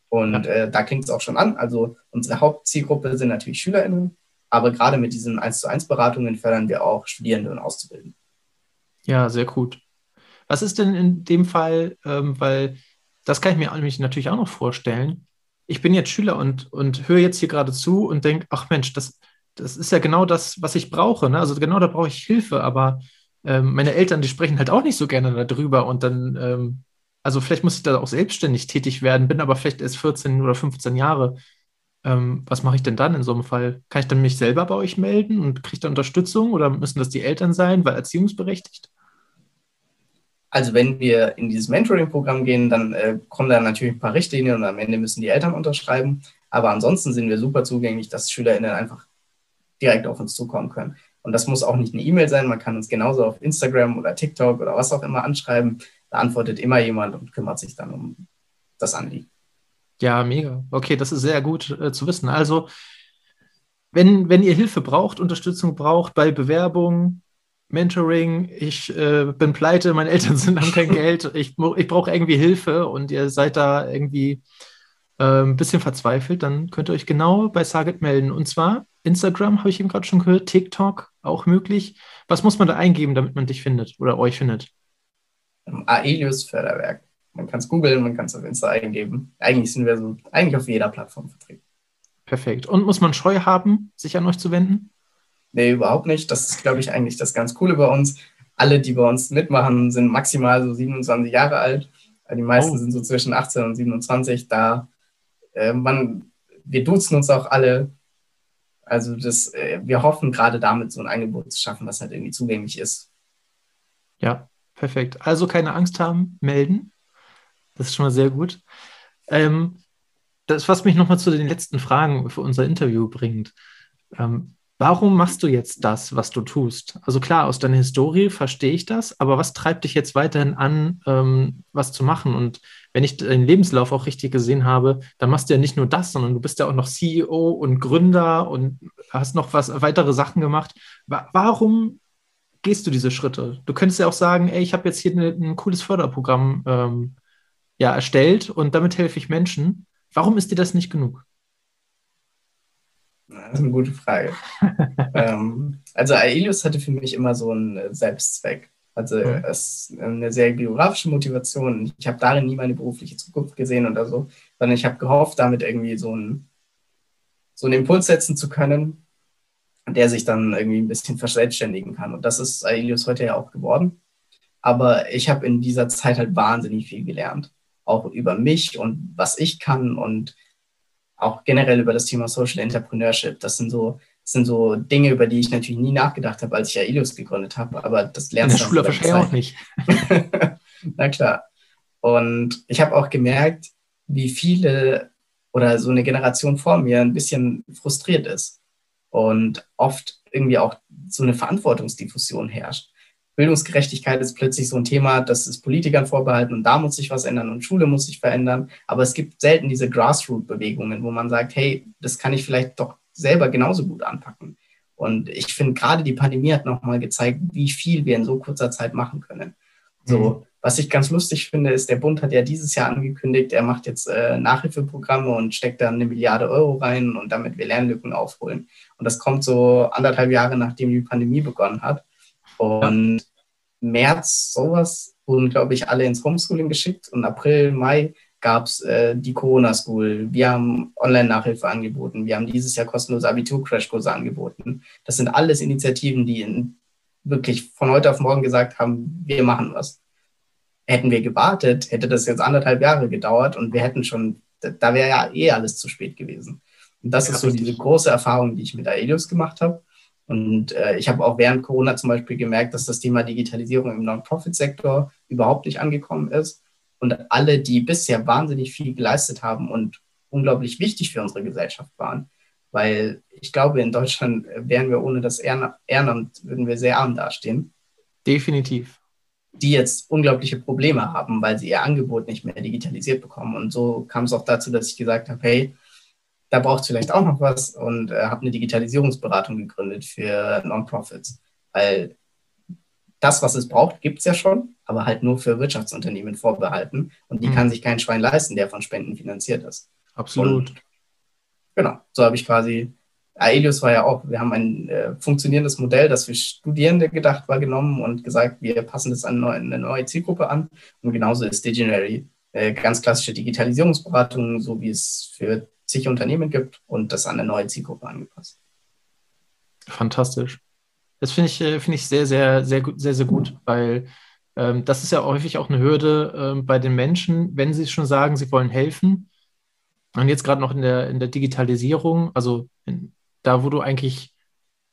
Und äh, da klingt es auch schon an. Also unsere Hauptzielgruppe sind natürlich SchülerInnen, aber gerade mit diesen 1 zu 1 Beratungen fördern wir auch Studierende und Auszubildende. Ja, sehr gut. Was ist denn in dem Fall, ähm, weil das kann ich mir natürlich auch noch vorstellen. Ich bin jetzt Schüler und, und höre jetzt hier gerade zu und denke, ach Mensch, das, das ist ja genau das, was ich brauche. Ne? Also genau da brauche ich Hilfe, aber ähm, meine Eltern, die sprechen halt auch nicht so gerne darüber und dann ähm, also vielleicht muss ich da auch selbstständig tätig werden, bin aber vielleicht erst 14 oder 15 Jahre. Ähm, was mache ich denn dann in so einem Fall? Kann ich dann mich selber bei euch melden und kriege da Unterstützung oder müssen das die Eltern sein, weil erziehungsberechtigt? Also wenn wir in dieses Mentoring-Programm gehen, dann äh, kommen da natürlich ein paar Richtlinien und am Ende müssen die Eltern unterschreiben. Aber ansonsten sind wir super zugänglich, dass SchülerInnen einfach direkt auf uns zukommen können. Und das muss auch nicht eine E-Mail sein, man kann uns genauso auf Instagram oder TikTok oder was auch immer anschreiben. Da antwortet immer jemand und kümmert sich dann um das Anliegen. Ja, mega. Okay, das ist sehr gut äh, zu wissen. Also, wenn, wenn ihr Hilfe braucht, Unterstützung braucht bei Bewerbung, Mentoring, ich äh, bin pleite, meine Eltern sind, haben kein [LAUGHS] Geld, ich, ich brauche irgendwie Hilfe und ihr seid da irgendwie äh, ein bisschen verzweifelt, dann könnt ihr euch genau bei Sarget melden. Und zwar Instagram, habe ich eben gerade schon gehört, TikTok auch möglich. Was muss man da eingeben, damit man dich findet oder euch findet? Aelius Förderwerk. Man kann es googeln, man kann es auf Insta eingeben. Eigentlich sind wir so eigentlich auf jeder Plattform vertreten. Perfekt. Und muss man Scheu haben, sich an euch zu wenden? Nee, überhaupt nicht. Das ist, glaube ich, eigentlich das ganz Coole bei uns. Alle, die bei uns mitmachen, sind maximal so 27 Jahre alt. Die meisten oh. sind so zwischen 18 und 27. Da äh, man, wir duzen uns auch alle. Also das, äh, wir hoffen gerade damit so ein Angebot zu schaffen, das halt irgendwie zugänglich ist. Ja, Perfekt. Also keine Angst haben, melden. Das ist schon mal sehr gut. Ähm, das, was mich nochmal zu den letzten Fragen für unser Interview bringt. Ähm, warum machst du jetzt das, was du tust? Also klar, aus deiner Historie verstehe ich das, aber was treibt dich jetzt weiterhin an, ähm, was zu machen? Und wenn ich deinen Lebenslauf auch richtig gesehen habe, dann machst du ja nicht nur das, sondern du bist ja auch noch CEO und Gründer und hast noch was weitere Sachen gemacht. Warum gehst du diese Schritte? Du könntest ja auch sagen, ey, ich habe jetzt hier eine, ein cooles Förderprogramm ähm, ja, erstellt und damit helfe ich Menschen. Warum ist dir das nicht genug? Das ist eine gute Frage. [LAUGHS] ähm, also Aelius hatte für mich immer so einen Selbstzweck. Also mhm. es ist eine sehr biografische Motivation. Ich habe darin nie meine berufliche Zukunft gesehen oder so, sondern ich habe gehofft, damit irgendwie so einen, so einen Impuls setzen zu können, der sich dann irgendwie ein bisschen verselbstständigen kann. Und das ist Aelius heute ja auch geworden. Aber ich habe in dieser Zeit halt wahnsinnig viel gelernt. Auch über mich und was ich kann und auch generell über das Thema Social Entrepreneurship. Das sind so, das sind so Dinge, über die ich natürlich nie nachgedacht habe, als ich Aelius gegründet habe. Aber das lernst du. In der Schule wahrscheinlich auch nicht. [LAUGHS] Na klar. Und ich habe auch gemerkt, wie viele oder so eine Generation vor mir ein bisschen frustriert ist und oft irgendwie auch so eine Verantwortungsdiffusion herrscht. Bildungsgerechtigkeit ist plötzlich so ein Thema, das ist Politikern vorbehalten und da muss sich was ändern und Schule muss sich verändern. Aber es gibt selten diese Grassroot-Bewegungen, wo man sagt, hey, das kann ich vielleicht doch selber genauso gut anpacken. Und ich finde, gerade die Pandemie hat nochmal gezeigt, wie viel wir in so kurzer Zeit machen können. So, mhm. was ich ganz lustig finde, ist, der Bund hat ja dieses Jahr angekündigt, er macht jetzt äh, Nachhilfeprogramme und steckt da eine Milliarde Euro rein und damit wir Lernlücken aufholen. Und das kommt so anderthalb Jahre, nachdem die Pandemie begonnen hat. Und März sowas wurden, glaube ich, alle ins Homeschooling geschickt und April, Mai gab es äh, die Corona School. Wir haben Online-Nachhilfe angeboten. Wir haben dieses Jahr kostenlose Abitur-Crashkurse angeboten. Das sind alles Initiativen, die in, wirklich von heute auf morgen gesagt haben, wir machen was. Hätten wir gewartet, hätte das jetzt anderthalb Jahre gedauert und wir hätten schon, da wäre ja eh alles zu spät gewesen. Und das ja, ist so richtig. diese große Erfahrung, die ich mit Aelius gemacht habe. Und äh, ich habe auch während Corona zum Beispiel gemerkt, dass das Thema Digitalisierung im Non-Profit-Sektor überhaupt nicht angekommen ist. Und alle, die bisher wahnsinnig viel geleistet haben und unglaublich wichtig für unsere Gesellschaft waren, weil ich glaube, in Deutschland wären wir ohne das Ehrenamt, würden wir sehr arm dastehen. Definitiv. Die jetzt unglaubliche Probleme haben, weil sie ihr Angebot nicht mehr digitalisiert bekommen. Und so kam es auch dazu, dass ich gesagt habe, hey, da braucht es vielleicht auch noch was und äh, habe eine Digitalisierungsberatung gegründet für Non-Profits. Weil das, was es braucht, gibt es ja schon, aber halt nur für Wirtschaftsunternehmen vorbehalten. Und die mhm. kann sich kein Schwein leisten, der von Spenden finanziert ist. Absolut. Und, genau, so habe ich quasi, Aelius war ja auch, wir haben ein äh, funktionierendes Modell, das für Studierende gedacht war, genommen und gesagt, wir passen das an eine neue Zielgruppe an. Und genauso ist Diginary äh, ganz klassische Digitalisierungsberatung, so wie es für zig Unternehmen gibt und das an eine neue Zielgruppe angepasst. Fantastisch. Das finde ich, äh, finde ich sehr, sehr, sehr, sehr, sehr gut, weil ähm, das ist ja häufig auch eine Hürde äh, bei den Menschen, wenn sie schon sagen, sie wollen helfen. Und jetzt gerade noch in der, in der Digitalisierung, also in, da, wo du eigentlich,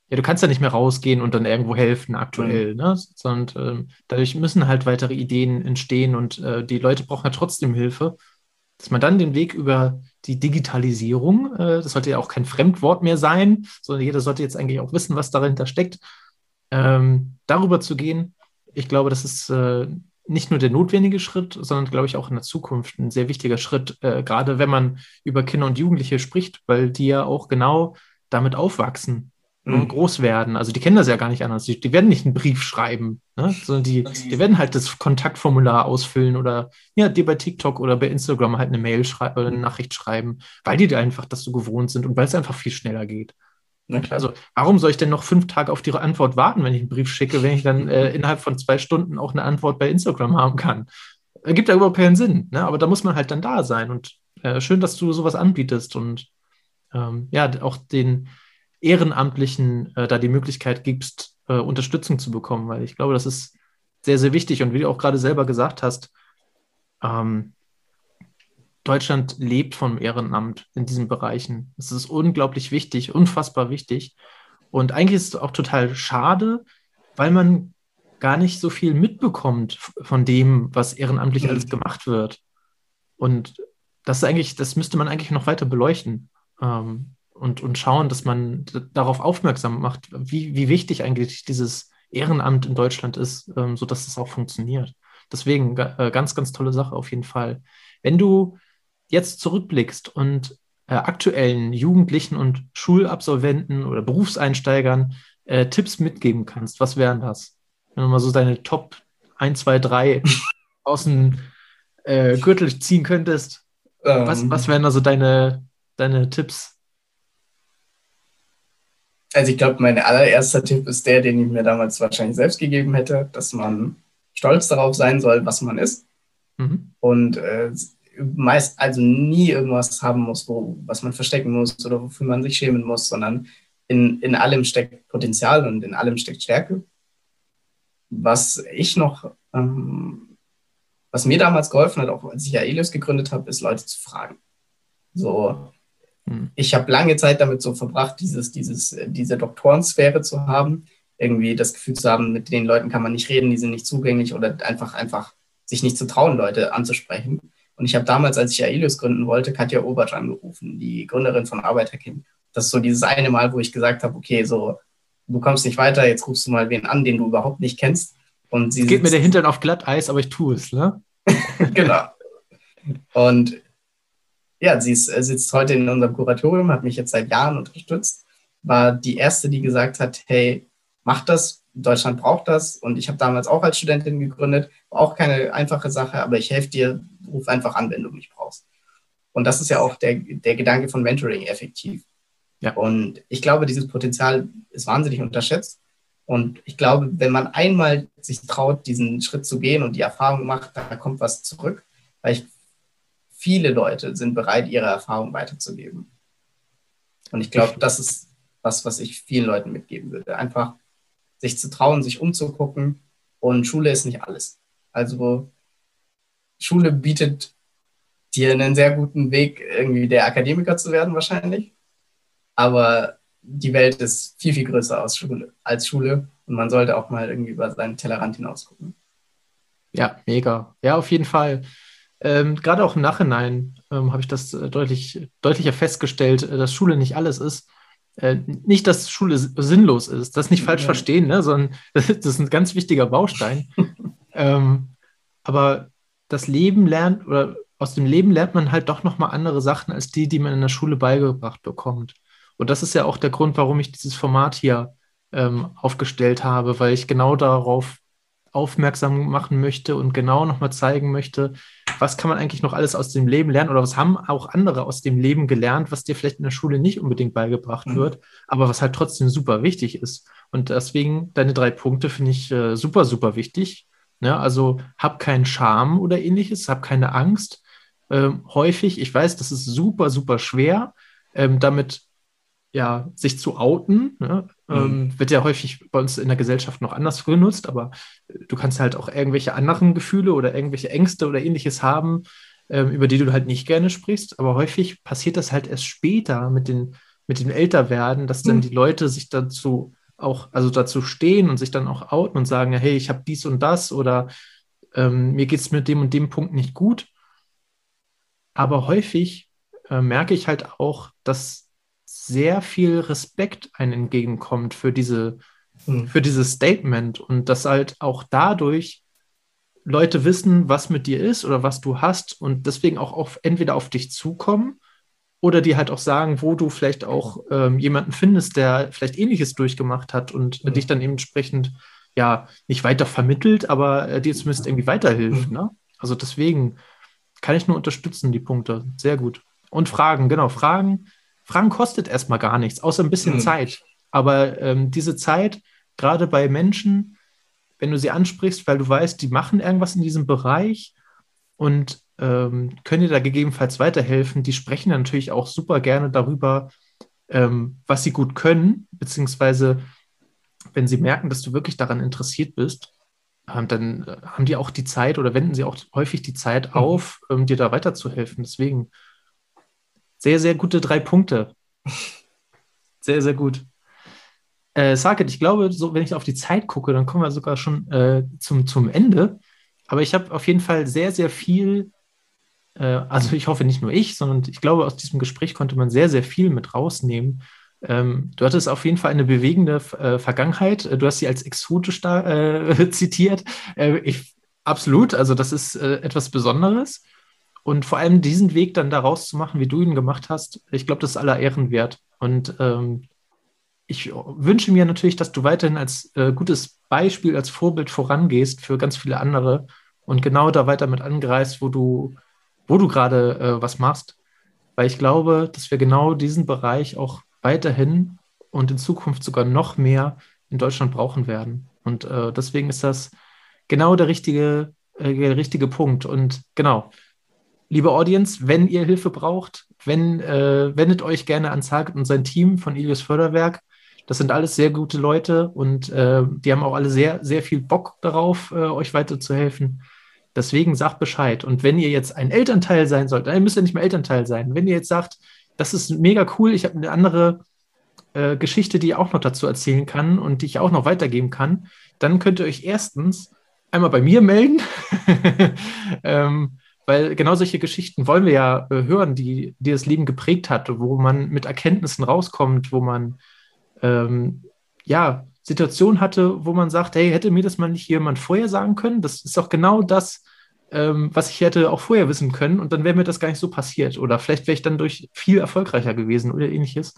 ja, du kannst ja nicht mehr rausgehen und dann irgendwo helfen aktuell, mhm. ne? sondern äh, dadurch müssen halt weitere Ideen entstehen und äh, die Leute brauchen ja trotzdem Hilfe dass man dann den Weg über die Digitalisierung, äh, das sollte ja auch kein Fremdwort mehr sein, sondern jeder sollte jetzt eigentlich auch wissen, was dahinter steckt, ähm, darüber zu gehen. Ich glaube, das ist äh, nicht nur der notwendige Schritt, sondern, glaube ich, auch in der Zukunft ein sehr wichtiger Schritt, äh, gerade wenn man über Kinder und Jugendliche spricht, weil die ja auch genau damit aufwachsen mhm. groß werden. Also die kennen das ja gar nicht anders. Die, die werden nicht einen Brief schreiben, ne? sondern die, die werden halt das Kontaktformular ausfüllen oder ja, dir bei TikTok oder bei Instagram halt eine Mail schreiben oder eine Nachricht schreiben, weil die einfach das so gewohnt sind und weil es einfach viel schneller geht. Also, warum soll ich denn noch fünf Tage auf die Antwort warten, wenn ich einen Brief schicke, wenn ich dann äh, [LAUGHS] innerhalb von zwei Stunden auch eine Antwort bei Instagram haben kann? Ergibt ja überhaupt keinen Sinn, ne? aber da muss man halt dann da sein. Und äh, schön, dass du sowas anbietest und ähm, ja, auch den, Ehrenamtlichen äh, da die Möglichkeit gibst, äh, Unterstützung zu bekommen, weil ich glaube, das ist sehr, sehr wichtig. Und wie du auch gerade selber gesagt hast, ähm, Deutschland lebt vom Ehrenamt in diesen Bereichen. Es ist unglaublich wichtig, unfassbar wichtig. Und eigentlich ist es auch total schade, weil man gar nicht so viel mitbekommt von dem, was ehrenamtlich mhm. alles gemacht wird. Und das ist eigentlich, das müsste man eigentlich noch weiter beleuchten. Ähm, und, und schauen, dass man darauf aufmerksam macht, wie, wie wichtig eigentlich dieses Ehrenamt in Deutschland ist, ähm, sodass es auch funktioniert. Deswegen äh, ganz, ganz tolle Sache auf jeden Fall. Wenn du jetzt zurückblickst und äh, aktuellen Jugendlichen und Schulabsolventen oder Berufseinsteigern äh, Tipps mitgeben kannst, was wären das? Wenn du mal so deine Top 1, 2, 3 aus dem äh, Gürtel ziehen könntest, um. was, ähm. was wären da so deine, deine Tipps? Also ich glaube, mein allererster Tipp ist der, den ich mir damals wahrscheinlich selbst gegeben hätte, dass man stolz darauf sein soll, was man ist. Mhm. Und äh, meist also nie irgendwas haben muss, wo, was man verstecken muss oder wofür man sich schämen muss, sondern in, in allem steckt Potenzial und in allem steckt Stärke. Was ich noch, ähm, was mir damals geholfen hat, auch als ich Aelius gegründet habe, ist Leute zu fragen. So. Ich habe lange Zeit damit so verbracht, dieses, dieses, diese Doktorensphäre zu haben, irgendwie das Gefühl zu haben, mit den Leuten kann man nicht reden, die sind nicht zugänglich oder einfach, einfach sich nicht zu trauen, Leute anzusprechen. Und ich habe damals, als ich Aelius gründen wollte, Katja Obertsch angerufen, die Gründerin von Arbeiterkind. Das ist so dieses eine Mal, wo ich gesagt habe, okay, so, du kommst nicht weiter, jetzt rufst du mal wen an, den du überhaupt nicht kennst Und sie es geht mir der Hintern auf Glatteis, aber ich tue es, ne? [LAUGHS] genau. Und ja, sie ist, sitzt heute in unserem Kuratorium, hat mich jetzt seit Jahren unterstützt, war die erste, die gesagt hat, hey, mach das, Deutschland braucht das. Und ich habe damals auch als Studentin gegründet, war auch keine einfache Sache, aber ich helfe dir, ruf einfach an, wenn du mich brauchst. Und das ist ja auch der, der Gedanke von Mentoring effektiv. Ja. Und ich glaube, dieses Potenzial ist wahnsinnig unterschätzt. Und ich glaube, wenn man einmal sich traut, diesen Schritt zu gehen und die Erfahrung macht, da kommt was zurück, weil ich, viele Leute sind bereit, ihre Erfahrung weiterzugeben. Und ich glaube, das ist was, was ich vielen Leuten mitgeben würde. Einfach sich zu trauen, sich umzugucken. Und Schule ist nicht alles. Also Schule bietet dir einen sehr guten Weg, irgendwie der Akademiker zu werden, wahrscheinlich. Aber die Welt ist viel, viel größer als Schule, als Schule und man sollte auch mal irgendwie über seinen Tellerrand hinaus gucken. Ja, mega. Ja, auf jeden Fall. Ähm, Gerade auch im Nachhinein ähm, habe ich das äh, deutlich, deutlicher festgestellt, äh, dass Schule nicht alles ist. Äh, nicht, dass Schule sinnlos ist, das nicht falsch ja. verstehen, ne, sondern [LAUGHS] das, das, ist ein ganz wichtiger Baustein. [LAUGHS] ähm, aber das Leben lernt oder aus dem Leben lernt man halt doch nochmal andere Sachen als die, die man in der Schule beigebracht bekommt. Und das ist ja auch der Grund, warum ich dieses Format hier ähm, aufgestellt habe, weil ich genau darauf aufmerksam machen möchte und genau nochmal zeigen möchte, was kann man eigentlich noch alles aus dem Leben lernen oder was haben auch andere aus dem Leben gelernt, was dir vielleicht in der Schule nicht unbedingt beigebracht mhm. wird, aber was halt trotzdem super wichtig ist. Und deswegen deine drei Punkte finde ich äh, super, super wichtig. Ne? Also hab keinen Scham oder ähnliches, hab keine Angst, ähm, häufig. Ich weiß, das ist super, super schwer, ähm, damit ja, sich zu outen. Ne? Mhm. Ähm, wird ja häufig bei uns in der Gesellschaft noch anders genutzt, aber du kannst halt auch irgendwelche anderen Gefühle oder irgendwelche Ängste oder ähnliches haben, ähm, über die du halt nicht gerne sprichst. Aber häufig passiert das halt erst später mit, den, mit dem Älterwerden, dass dann mhm. die Leute sich dazu auch, also dazu stehen und sich dann auch outen und sagen, hey, ich habe dies und das oder ähm, mir geht es mit dem und dem Punkt nicht gut. Aber häufig äh, merke ich halt auch, dass sehr viel Respekt einem entgegenkommt für diese, mhm. für dieses Statement und dass halt auch dadurch Leute wissen, was mit dir ist oder was du hast und deswegen auch auf, entweder auf dich zukommen oder die halt auch sagen, wo du vielleicht auch ähm, jemanden findest, der vielleicht Ähnliches durchgemacht hat und mhm. dich dann entsprechend ja nicht weiter vermittelt, aber äh, dir zumindest irgendwie weiterhilft. Mhm. Ne? Also deswegen kann ich nur unterstützen, die Punkte. Sehr gut. Und Fragen, genau, Fragen. Fragen kostet erstmal gar nichts, außer ein bisschen mhm. Zeit. Aber ähm, diese Zeit, gerade bei Menschen, wenn du sie ansprichst, weil du weißt, die machen irgendwas in diesem Bereich und ähm, können dir da gegebenenfalls weiterhelfen, die sprechen natürlich auch super gerne darüber, ähm, was sie gut können, beziehungsweise wenn sie merken, dass du wirklich daran interessiert bist, ähm, dann äh, haben die auch die Zeit oder wenden sie auch häufig die Zeit mhm. auf, ähm, dir da weiterzuhelfen. Deswegen sehr, sehr gute drei Punkte. Sehr, sehr gut. Äh, Saket, ich glaube, so, wenn ich auf die Zeit gucke, dann kommen wir sogar schon äh, zum, zum Ende. Aber ich habe auf jeden Fall sehr, sehr viel, äh, also ich hoffe nicht nur ich, sondern ich glaube, aus diesem Gespräch konnte man sehr, sehr viel mit rausnehmen, ähm, du hattest auf jeden Fall eine bewegende äh, Vergangenheit. Du hast sie als exotisch da, äh, [LAUGHS] zitiert. Äh, ich, absolut, also das ist äh, etwas Besonderes. Und vor allem diesen Weg dann daraus zu machen, wie du ihn gemacht hast, ich glaube, das ist aller Ehren wert. Und ähm, ich wünsche mir natürlich, dass du weiterhin als äh, gutes Beispiel, als Vorbild vorangehst für ganz viele andere und genau da weiter mit angreifst, wo du, wo du gerade äh, was machst. Weil ich glaube, dass wir genau diesen Bereich auch weiterhin und in Zukunft sogar noch mehr in Deutschland brauchen werden. Und äh, deswegen ist das genau der richtige, äh, der richtige Punkt. Und genau, liebe Audience, wenn ihr Hilfe braucht, wenn, äh, wendet euch gerne an Zaget und sein Team von Ilius Förderwerk. Das sind alles sehr gute Leute und äh, die haben auch alle sehr, sehr viel Bock darauf, äh, euch weiterzuhelfen. Deswegen sagt Bescheid. Und wenn ihr jetzt ein Elternteil sein sollt, dann müsst ihr nicht mehr Elternteil sein. Wenn ihr jetzt sagt, das ist mega cool. Ich habe eine andere äh, Geschichte, die ich auch noch dazu erzählen kann und die ich auch noch weitergeben kann. Dann könnt ihr euch erstens einmal bei mir melden, [LAUGHS] ähm, weil genau solche Geschichten wollen wir ja äh, hören, die, die das Leben geprägt hat, wo man mit Erkenntnissen rauskommt, wo man ähm, ja Situation hatte, wo man sagt, hey, hätte mir das mal nicht jemand vorher sagen können? Das ist doch genau das, ähm, was ich hätte auch vorher wissen können und dann wäre mir das gar nicht so passiert. Oder vielleicht wäre ich dann durch viel erfolgreicher gewesen oder ähnliches.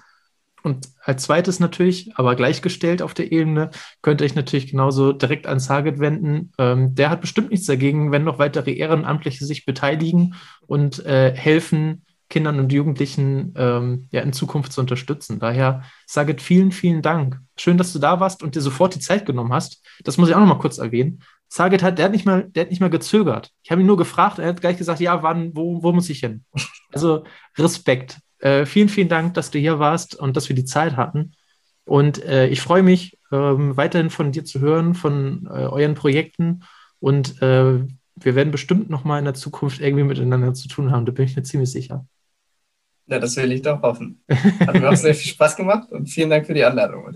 Und als zweites natürlich, aber gleichgestellt auf der Ebene, könnte ich natürlich genauso direkt an Target wenden. Ähm, der hat bestimmt nichts dagegen, wenn noch weitere Ehrenamtliche sich beteiligen und äh, helfen, Kindern und Jugendlichen ähm, ja, in Zukunft zu unterstützen. Daher sage vielen, vielen Dank. Schön, dass du da warst und dir sofort die Zeit genommen hast. Das muss ich auch noch mal kurz erwähnen. Saget hat, der hat nicht mal, der hat nicht mal gezögert. Ich habe ihn nur gefragt, er hat gleich gesagt, ja, wann, wo, wo muss ich hin? Also Respekt. Äh, vielen, vielen Dank, dass du hier warst und dass wir die Zeit hatten. Und äh, ich freue mich, ähm, weiterhin von dir zu hören, von äh, euren Projekten. Und äh, wir werden bestimmt noch mal in der Zukunft irgendwie miteinander zu tun haben. Da bin ich mir ziemlich sicher. Ja, das will ich doch hoffen. Hat mir auch sehr viel Spaß gemacht und vielen Dank für die Anleitung.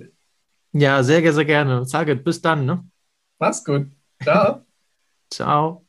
Ja, sehr, sehr gerne. Saget, bis dann. Ne? Mach's gut. Ciao. [LAUGHS] Ciao.